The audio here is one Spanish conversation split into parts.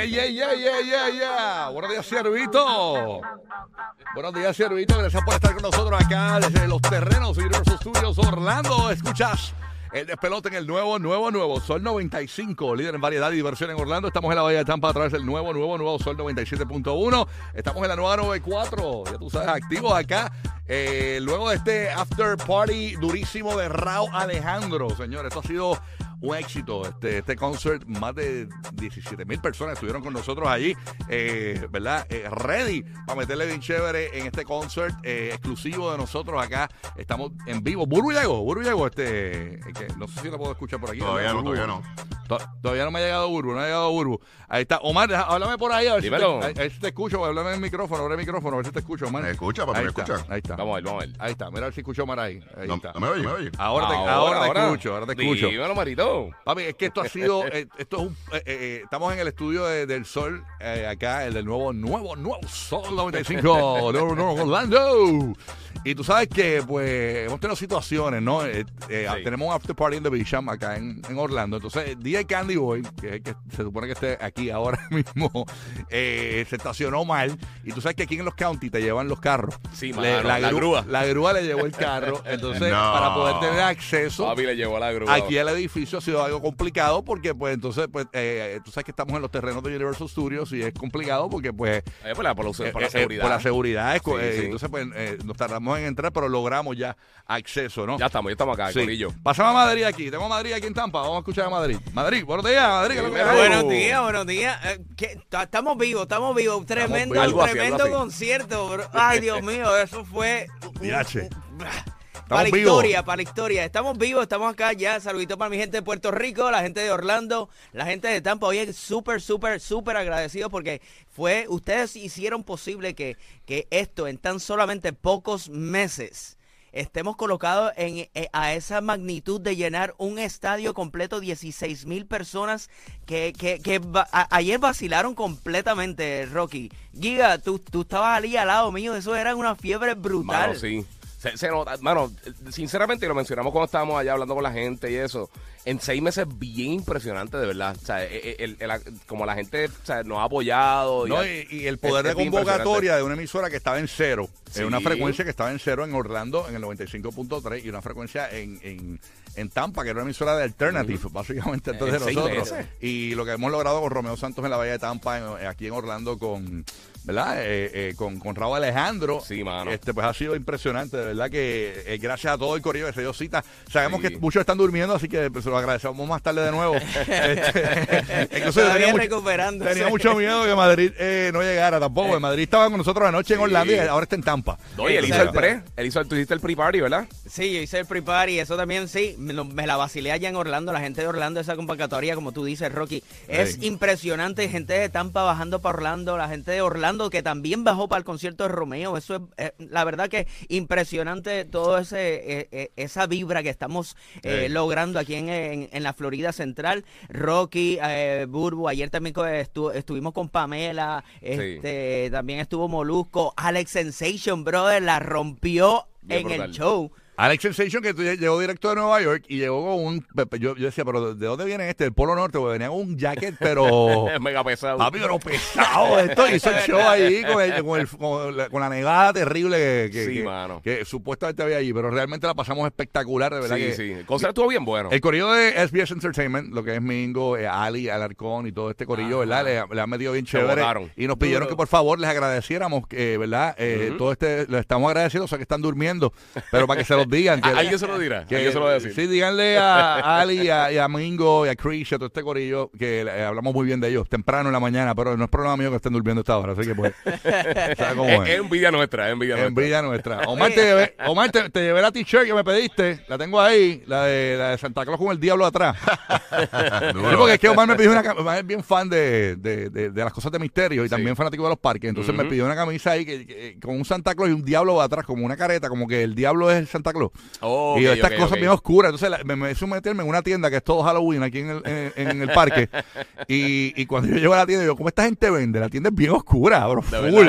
Yeah, yeah, yeah, yeah, yeah, yeah. Buenos días, Ciervito. Buenos días, Ciervito. Gracias por estar con nosotros acá desde los terrenos Universal Studios Orlando. Escuchas el despelote en el nuevo, nuevo, nuevo Sol 95, líder en variedad y diversión en Orlando. Estamos en la Bahía de Tampa a través del nuevo, nuevo, nuevo Sol 97.1. Estamos en la nueva 94, ya tú sabes, activos acá. Eh, luego de este after party durísimo de Rao Alejandro, señores, esto ha sido un éxito. Este, este concert, más de 17 mil personas estuvieron con nosotros allí, eh, ¿verdad? Eh, ready para meterle bien chévere en este concert eh, exclusivo de nosotros acá. Estamos en vivo. Burbu llegó, Burbu llegó, este, que no sé si lo puedo escuchar por aquí. Todavía no, todavía no. To- Todavía no me ha llegado Burbu, no ha llegado Burbu. Ahí está. Omar, deja- háblame por ahí, a ver, si te, Dímelo. a- a ver si te escucho, háblame en el micrófono, abre el micrófono, a ver si te escucho, Omar. ¿Me escucha, papi? Ahí ¿Me está, escucha? Ahí está. Vamos a ver, vamos a ver. Ahí está, mira a ver si escucho Omar ahí. Ahí No, está. no me oye, me oye. Ahora te, ahora te escucho, ahora te escucho. Dímelo, Marito. Papi, es que esto ha sido, eh, esto es un, eh, eh, estamos en el estudio de- del Sol, eh, acá, el del nuevo, nuevo, nuevo Sol 95, nuevo, nuevo Orlando. Y tú sabes que, pues, hemos tenido situaciones, ¿no? Eh, eh, Sí. Tenemos un after party en The Bisham acá en, en Orlando. Entonces, DJ Candy Boy, que es el que se supone que esté aquí ahora mismo, eh, se estacionó mal. Y tú sabes que aquí en los county te llevan los carros. Sí, Le- mano, la grúa. La grúa le llevó el carro. Entonces, No. para poder tener acceso Papi le llevó a la grúa. aquí al edificio ha sido algo complicado porque pues entonces pues eh, tú sabes que estamos en los terrenos de Universal Studios y es complicado porque pues Eh, por, la, por, la- por la eh, eh, seguridad. por la seguridad es Sí, eh, sí. entonces pues eh, nos tardamos en entrar pero logramos ya acceso ¿no? Ya estamos, ya estamos acá, Sí. Corillo. Pasamos a Madrid aquí tengo a Madrid aquí en Tampa vamos a escuchar a Madrid Madrid buenos días Madrid. Buenos días, buenos días. Eh, Estamos vivos, estamos vivos. Tremendo, vivos. Tremendo así. concierto, bro. Ay, Dios mío, eso fue. Diache. Para la historia, para la historia. Estamos vivos, estamos acá ya. Saludito para mi gente de Puerto Rico, la gente de Orlando, la gente de Tampa. Oye, súper, súper, súper agradecido porque fue, ustedes hicieron posible que, que esto en tan solamente pocos meses estemos colocados en, eh, a esa magnitud de llenar un estadio completo, 16 mil personas que, que, que ayer vacilaron completamente, Rocky. Giga, tú, tú estabas allí al lado mío, eso era una fiebre brutal. Mano, sí. Se, se nota, mano, sinceramente, y lo mencionamos cuando estábamos allá hablando con la gente y eso. En seis meses, bien impresionante, de verdad. O sea, el- el- el- como la gente o sea, nos ha apoyado. No, ha- y, y el poder es- de es convocatoria de una emisora que estaba en cero, Sí. en una frecuencia que estaba en cero en Orlando en el 95.3 y una frecuencia en, en, en Tampa, que era una emisora de Alternative, básicamente entonces En nosotros. Y lo que hemos logrado con Romeo Santos en la Bahía de Tampa, aquí en Orlando con... ¿Verdad? Eh, eh, con, con Raúl Alejandro. Sí, mano. Este, pues ha sido impresionante, de verdad que eh, gracias a todo el corrido que se dio cita. Sabemos Sí. que muchos están durmiendo, así que pues, se lo agradecemos más tarde de nuevo. Este, incluso tenía mucho-. Tenía mucho miedo que Madrid eh, no llegara tampoco. En Madrid estaba con nosotros anoche en Sí. Orlando y ahora está en Tampa. No, y él hizo el pre. Él hizo tú hiciste el pre-party, ¿verdad? Sí, yo hice el pre-party, eso también sí, me, me la vacilé allá en Orlando, la gente de Orlando, esa convocatoria, como tú dices, Rocky, es Sí. impresionante, gente de Tampa bajando para Orlando, la gente de Orlando que también bajó para el concierto de Romeo, eso es, eh, la verdad que impresionante todo ese eh, eh, esa vibra que estamos eh, logrando aquí en, en- en la Florida Central, Rocky, eh, Burbu, ayer también estu- estuvimos con Pamela, este, también estuvo Molusco, Alex Sensation, brother, la rompió Bien en brutal. el show. Alex Sensation, que llegó directo de Nueva York y llegó con un. Yo, yo decía, pero ¿de dónde viene este? Del Polo Norte, porque venía con un jacket, pero. Es mega pesado. Papi, pero pesado esto. Hizo el show ahí con, el- con, el- con la, con la negada terrible que, que, Sí, que- mano. que supuestamente había allí, pero realmente la pasamos espectacular, de verdad. sí, sí. El concierto estuvo bien bueno. El corillo de SBS Entertainment, lo que es Mingo, eh, Ali, Alarcón y todo este corillo, Ajá. ¿verdad? Le, le han metido bien chévere. Y nos pidieron que por favor les agradeciéramos, que, ¿verdad? Eh. Todo este, lo estamos agradeciendo, o sea que están durmiendo, pero para que se los digan. Que, A- alguien se lo dirá. que- alguien se lo va a decir. Sí, díganle a Ali, y a, y a Mingo, y a Chris, y a todo este corillo, que eh, hablamos muy bien de ellos temprano en la mañana, pero no es problema mío que estén durmiendo esta hora, así que pues, ¿sabes cómo Es, es? envidia nuestra, es envidia nuestra. Envidia nuestra. Omar, te llevé, Omar te, te llevé la t-shirt que me pediste. La tengo ahí, la de, la de Santa Claus con el diablo atrás. Porque es que Omar me pidió una. Omar es bien fan de, de, de- de las cosas de misterio y también fanático de los parques. Entonces me pidió una camisa ahí que, que- con un Santa Claus y un diablo atrás, como una careta, como que el diablo es el Santa Claus. Oh, y estas cosas bien oscuras. Entonces la- me, me hizo meterme en una tienda que es todo Halloween aquí en el, en, en el parque. y, y cuando yo llego a la tienda, yo, ¿cómo esta gente vende? La tienda es bien oscura, bro. Full.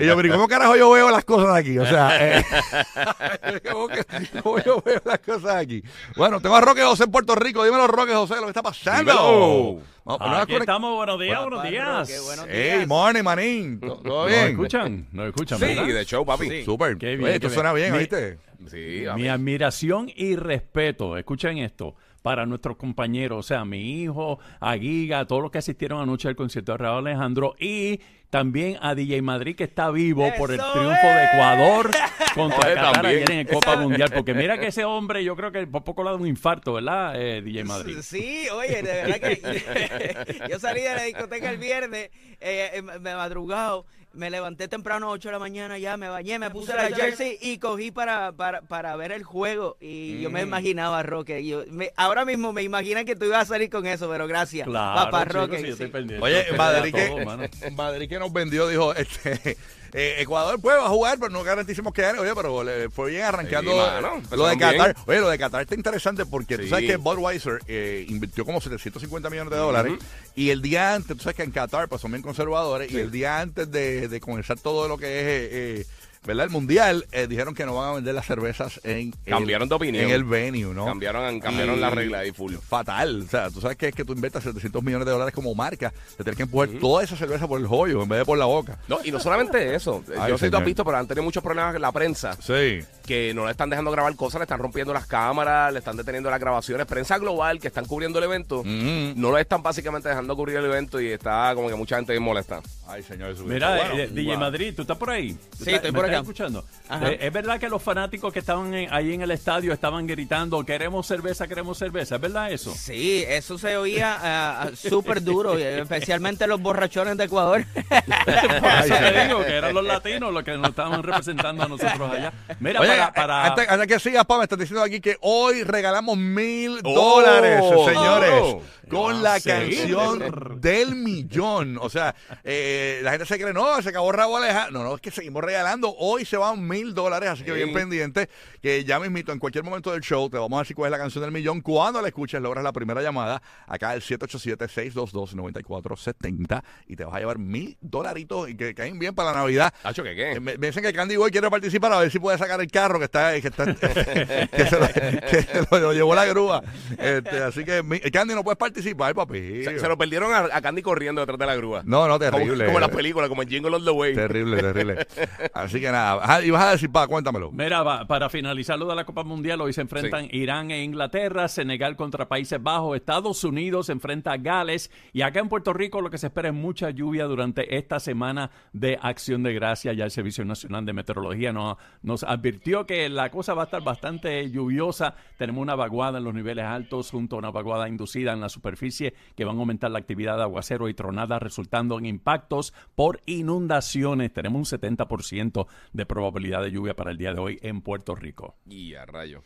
y yo, pero ¿y ¿cómo carajo yo veo las cosas aquí? O sea, eh, ¿cómo, que- cómo yo veo las cosas aquí? Bueno, tengo a Roque José en Puerto Rico. Dímelo, Roque José, lo que está pasando. Dímelo. Vamos, Aquí estamos, buenos días, buenos días. buenos Hey, días. morning, manín. ¿Todo todo ¿Nos bien? escuchan? ¿Nos escuchan? Sí, verdad? de show, papi. Súper. Qué bien, Oye, qué esto bien. suena bien, Mi- ¿oíste? Sí, Mi admiración y respeto, escuchen esto, para nuestros compañeros, o sea, mi hijo, a Giga, todos los que asistieron anoche al concierto de Raúl Alejandro y también a DJ Madrid que está vivo por el ¡Eso triunfo de! Ecuador contra Oye, Qatar también. ayer en el Copa Mundial, porque mira que ese hombre yo creo que por poco le da un infarto, ¿verdad, eh, DJ Madrid? Sí, oye, de verdad que yo salí de la discoteca el viernes, eh, eh, me madrugado, me levanté temprano a 8 de la mañana, ya me bañé, me puse la jersey y cogí para, para, para ver el juego. Y yo Mm. me imaginaba, Roque, y yo, me- ahora mismo me imagina que tú ibas a salir con eso, pero gracias, Claro, papá chicos, Roque. estoy sí. Oye, Madrid que. Madrid que nos vendió, dijo, este, eh, Ecuador pues va a jugar, pero no garanticemos que gane. Oye, pero le fue bien arrancando Sí, lo- mano, lo de Qatar. bien. Oye, lo de Qatar está interesante porque tú Sí. sabes que Budweiser eh, invirtió como 750 millones de dólares y el día antes, tú sabes que en Qatar pues son bien conservadores y el día antes de, de comenzar todo lo que es... eh, eh, ¿Verdad? El mundial eh, dijeron que no van a vender las cervezas en Cambiaron el, de opinión. en el venue, ¿no? Cambiaron, cambiaron Y- la regla ahí full. Fatal. O sea, tú sabes que es que tú inventas 700 millones de dólares como marca. Te tienes que empujar toda esa cerveza por el joyo en vez de por la boca. No, y no solamente eso. Ay, Yo sé que tú has visto, pero han tenido muchos problemas en la prensa Sí. que no le están dejando grabar cosas, le están rompiendo las cámaras, le están deteniendo las grabaciones. Prensa global que están cubriendo el evento, no lo están básicamente dejando cubrir el evento y está como que mucha gente bien molesta. Ay, señor Jesús. Mira, Bueno, eh, DJ wow. Madrid, ¿tú estás por ahí? ¿Tú Sí, estás- estoy por estás escuchando? Eh, ¿Es verdad que los fanáticos que estaban en- ahí en el estadio estaban gritando, queremos cerveza, queremos cerveza? ¿Es verdad eso? Sí, eso se oía ah, súper duro, especialmente los borrachones de Ecuador. Por eso te digo que eran los latinos los que nos estaban representando a nosotros allá. Mira, Oye, para... para- Antes, antes que sigas, pa, me están diciendo aquí que hoy regalamos mil Oh, dólares, señores, oh. con la Sí. canción del millón. O sea, eh, la gente se cree, no, se acabó Raúl Alejandro. No, no, es que seguimos regalando. Hoy se van mil dólares, así que Sí. bien pendiente, que ya mismito, en cualquier momento del show, te vamos a decir cuál es la canción del millón. Cuando la escuches, logras la primera llamada, acá al 787-622-9470, y te vas a llevar mil dolaritos y que caen bien para la Navidad. Hacho, ¿qué Eh, qué? Me, me dicen que Candy Boy quiere participar a ver si puede sacar el carro que está que, está, que, se lo, que se lo- lo llevó la grúa. Este, así que Candy no puedes participar, papi. Se, se lo perdieron a, a Candy corriendo detrás de la grúa. No, no, Como, terrible. como en las películas, como en Jingle All the Way. Terrible, terrible. Así que nada. Ajá, y vas a decir, pa, cuéntamelo. Mira, va- para finalizar lo de la Copa Mundial, hoy se enfrentan Irán e Inglaterra, Senegal contra Países Bajos, Estados Unidos se enfrenta a Gales y acá en Puerto Rico lo que se espera es mucha lluvia durante esta semana de Acción de Gracia. Ya el Servicio Nacional de Meteorología nos, nos advirtió que la cosa va a estar bastante lluviosa. Tenemos una vaguada en los niveles altos junto a una vaguada inducida en la superficie que van a aumentar la actividad de aguacero y tronadas resultando en impactos por inundaciones. Tenemos un 70% de probabilidad de lluvia para el día de hoy en Puerto Rico. Y a rayo.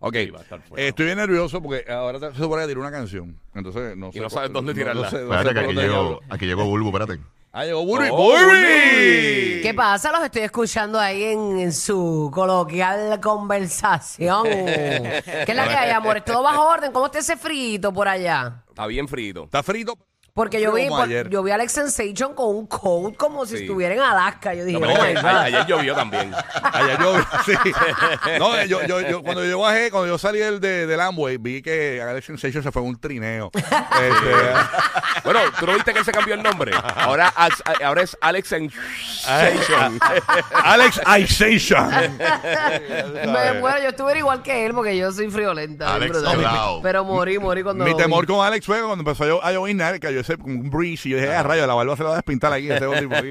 Ok. Sí, va a estar fuerte. Eh, estoy bien nervioso porque ahora te- se supone que tirar una canción. Entonces, no sé. Y no sabes dónde tirarla. sé- no Espérate que aquí llegó, aquí llegó Bulbo, espérate. Ah, llegó Burby. Oh, Burby. ¿Qué pasa? Los estoy escuchando ahí en, en su coloquial conversación. ¿Qué es la que hay, amores? ¿Todo bajo orden? ¿Cómo está ese frito por allá? Está bien frito. Está frito. Porque yo vi, Como por- ayer. yo vi a Alex Sensation con un coat como si Sí. estuviera en Alaska. Yo dije, No, oh my ayer, God. ayer llovió también. Ayer yo, sí. No, yo, yo, yo- cuando yo bajé, cuando yo salí del, de, del Amway, vi que Alex Sensation se fue en un trineo. Este, Bueno, ¿tú no viste que él se cambió el nombre? Ahora, Ax- ahora es Alex Sensation. Alex Isation. Me muero, yo estuve igual que él porque yo soy friolenta. Alex brutal. Helao. Pero morí, morí cuando Mi lo vi. temor con Alex fue cuando empezó a llo- a llovinar, cayó ese como un breeze y yo dije, ah, rayo, la barba se la va a despintar aquí, este otro tipo aquí.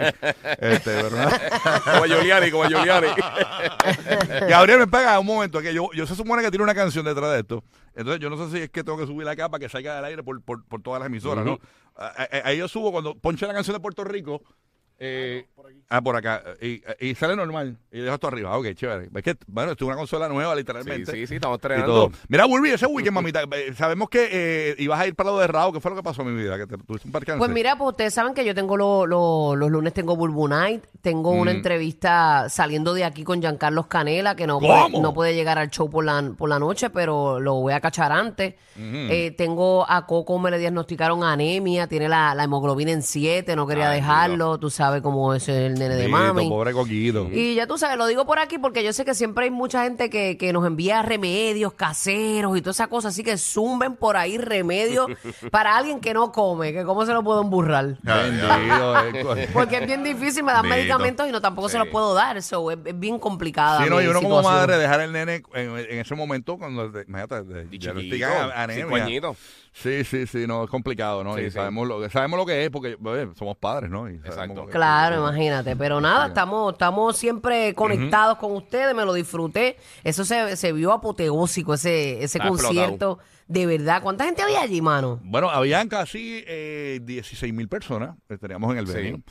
Este, pero nada. Como Giuliani, como Giuliani. Gabriel me pega un momento que yo, yo se supone que tiene una canción detrás de esto. Entonces yo no sé si es que tengo que subir acá para que salga del aire por, por, por todas las emisoras, ¿no? A- a- Ahí yo subo cuando ponche la canción de Puerto Rico. Eh, ah, por acá. Y, y sale normal. Y dejo esto arriba. Ok, chévere. Es que, bueno, esto es una consola nueva, Sí, literalmente. sí, sí, estamos y todo. estrenando. Mira, Burby, ese weekend, mamita. eh, Sabemos que eh, ibas a ir para lo de Rao. ¿Qué fue lo que pasó en mi vida? Que te tuviste un percance. Pues mira, pues ustedes saben que yo tengo lo- lo- los lunes tengo Bulbu Night, tengo una entrevista saliendo de aquí con Giancarlos Canela, que no puede, no puede llegar al show por la, por la noche, pero lo voy a cachar antes. Eh, tengo a Coco, me le diagnosticaron anemia, tiene la, la hemoglobina en 7, no quería Ay, dejarlo, tú sabes cómo es el nene de Bendito, mami. Pobre coquito. Y ya tú sabes, lo digo por aquí porque yo sé que siempre hay mucha gente que, que nos envía remedios caseros y toda esa cosa, así que zumben por ahí remedios para alguien que no come, que cómo se lo puedo emburrar. Eh, Porque es bien difícil, me dan Bendito. medicamentos y no tampoco se los puedo dar, eso es, es bien complicada. Sí, no, mi y uno como madre dejar el nene en, en ese momento cuando, te- imagínate, de- Y diagnostican chiquito, anemia. cinco añitos. Sí, sí, sí, no, es complicado, ¿no? Sí, y sí. sabemos lo, sabemos lo que es porque oye, somos padres, ¿no? Y sabemos Claro, imagínate. Pero nada, estamos, estamos siempre conectados con ustedes, me lo disfruté. Eso se, se vio apoteósico, ese, ese concierto. De verdad, ¿cuánta gente había allí, mano? Bueno, habían casi eh, 16 mil personas que teníamos en el Sí. venue.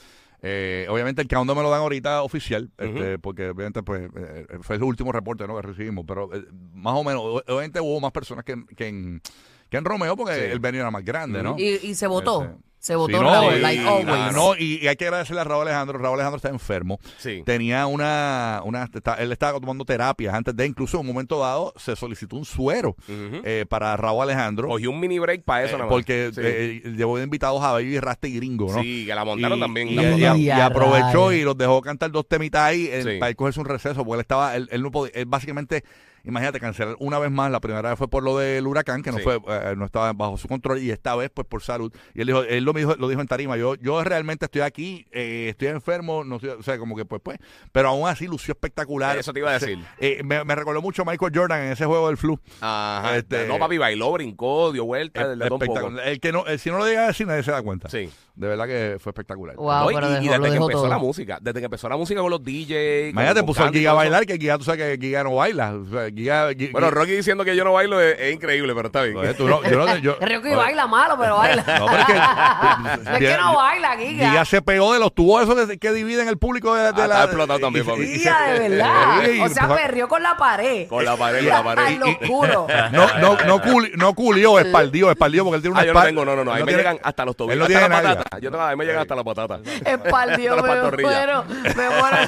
Eh, obviamente el countdown me lo dan ahorita oficial, este, porque obviamente pues eh, fue el último reporte ¿no? que recibimos, pero eh, más o menos, o- obviamente hubo más personas que, en- que en, que en Romeo porque Sí. el venue era más grande, ¿no? Y, y se votó. Este, Se votó Sí, no, Raúl, y- like always. no, y, y hay que agradecerle a Raúl Alejandro. Raúl Alejandro está enfermo. Sí. Tenía una, una está- él estaba tomando terapias antes de, incluso en un momento dado, se solicitó un suero eh, para Raúl Alejandro. Cogí un mini break para eso, eh, nada más. porque Sí. eh, llevó de invitados a Baby Rasta y Gringo, ¿no? Sí, que la montaron Y- también. Y, la y- montaron. y Y a aprovechó y los dejó cantar dos temitas ahí eh, Sí. para ir cogerse un receso, porque él estaba, él, él no podía, él básicamente, imagínate, cancelar una vez más, la primera vez fue por lo del huracán, que no Sí. fue, eh, no estaba bajo su control, y esta vez pues por salud. Y él dijo, él lo dijo, lo dijo en tarima, yo, yo realmente estoy aquí, eh, estoy enfermo, no estoy- o sea, como que pues pues, pero aún así lució espectacular. Eso te iba a Se- decir. eh, me, me recordó mucho a Michael Jordan en ese juego del flu. Ajá. Este- no, papi, bailó, brincó, dio un poco. Espectacular. El que no, el- si no lo llega a decir, nadie se da cuenta. Sí. De verdad que fue espectacular. Wow, No, y, desde que empezó todo. la música, desde que empezó la música con los DJs. Imagínate, puso y Giga a bailar, que Giga, tú sabes que Giga no baila. O sea, Giga, Bueno, Rocky diciendo que yo no bailo es, es increíble, pero está bien. Oye, tú no- yo no- yo- El Río que oye, baila malo, pero baila. No, pero es que. No es que no baila, Giga. Giga se pegó de los tubos esos que, que dividen el público de, de Ah, la. está explotado también, papi. Giga, de verdad. O sea, empezó- perrió con la pared. Con la pared, con la pared. Al oscuro. No, no, no, culi- no culió, espaldió, espaldió, porque él tiene una Ah, yo no tengo, no, no, no. Ahí me tiene- llegan hasta los tobillos. Él no hasta tiene patata. Yo tengo, a mí me llegan hasta la patata. Espaldió, me muero. Me muero.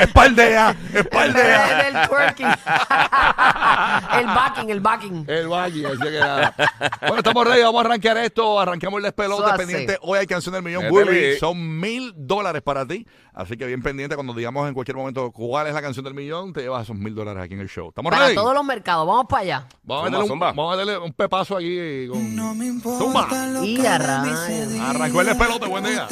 Espaldea, espaldea. del twerking. el backing, el backing. El Valle, así que nada. Bueno, estamos ready, vamos a arrancar esto. Arrancamos el despelote Eso pendiente. Hoy hay canción del millón. Burby, son mil dólares para ti. Así que bien pendiente cuando digamos en cualquier momento cuál es la canción del millón, te llevas esos mil dólares aquí en el show. ¿Estamos Para ready? todos los mercados. Vamos para allá. Vamos, a meterle un, vamos a meterle un pepazo aquí con. No me importa Zumba. Y que a de mí rayos. se diga. Arrancó el despelote, buen día.